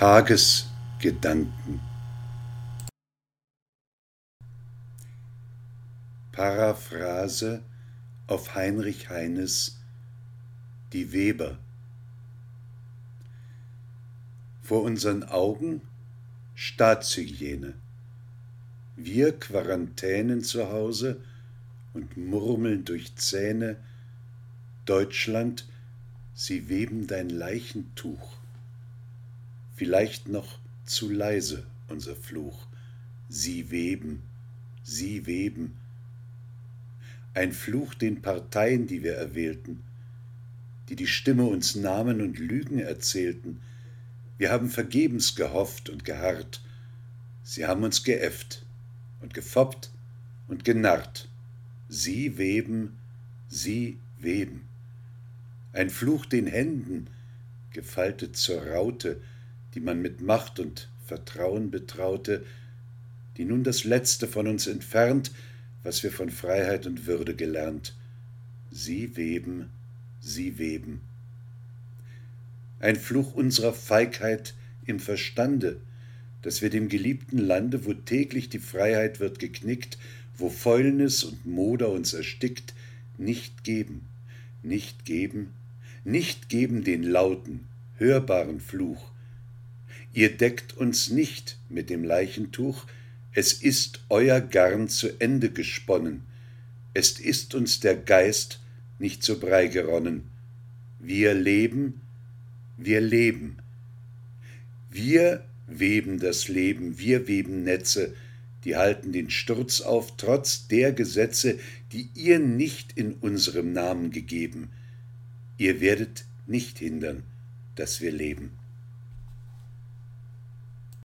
Tagesgedanken. Paraphrase auf Heinrich Heines Die Weber. Vor unseren Augen Staatshygiene. Wir Quarantänen zu Hause und murmeln durch Zähne Deutschland, sie weben dein Leichentuch vielleicht noch zu leise unser Fluch. Sie weben, sie weben. Ein Fluch den Parteien, die wir erwählten, die die Stimme uns nahmen und Lügen erzählten. Wir haben vergebens gehofft und geharrt. Sie haben uns geäfft und gefoppt und genarrt. Sie weben, sie weben. Ein Fluch den Händen, gefaltet zur Raute, die man mit Macht und Vertrauen betraute, die nun das Letzte von uns entfernt, was wir von Freiheit und Würde gelernt. Sie weben, sie weben. Ein Fluch unserer Feigheit im Verstande, dass wir dem geliebten Lande, wo täglich die Freiheit wird geknickt, wo Fäulnis und Moder uns erstickt, nicht geben, nicht geben, nicht geben den lauten, hörbaren Fluch, Ihr deckt uns nicht mit dem Leichentuch, es ist euer Garn zu Ende gesponnen, es ist uns der Geist nicht zu Brei geronnen. Wir leben, wir leben. Wir weben das Leben, wir weben Netze, die halten den Sturz auf, trotz der Gesetze, die ihr nicht in unserem Namen gegeben. Ihr werdet nicht hindern, dass wir leben.